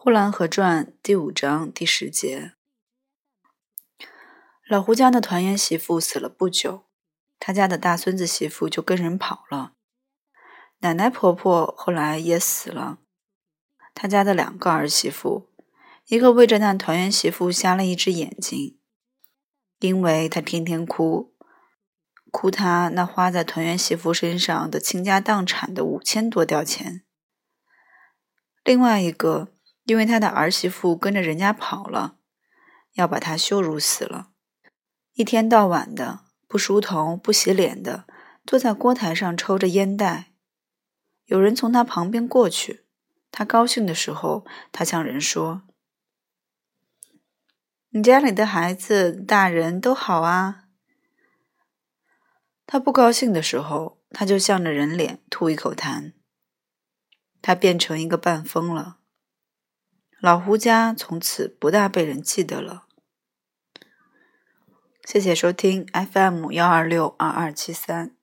呼兰河传》第五章第十节。老胡家的团圆媳妇死了不久，他家的大孙子媳妇就跟人跑了。奶奶婆婆后来也死了。他家的两个儿媳妇，一个为着那团圆媳妇瞎了一只眼睛，因为她天天哭，哭她那花在团圆媳妇身上的倾家荡产的五千多吊钱。另外一个。因为他的儿媳妇跟着人家跑了，要把他羞辱死了。一天到晚的不梳头、不洗脸的，坐在锅台上抽着烟袋。有人从他旁边过去，他高兴的时候，他向人说：“你家里的孩子、大人都好啊。”他不高兴的时候，他就向着人脸吐一口痰。他变成一个半疯了。老胡家从此不大被人记得了。谢谢收听 FM 幺二六二二七三。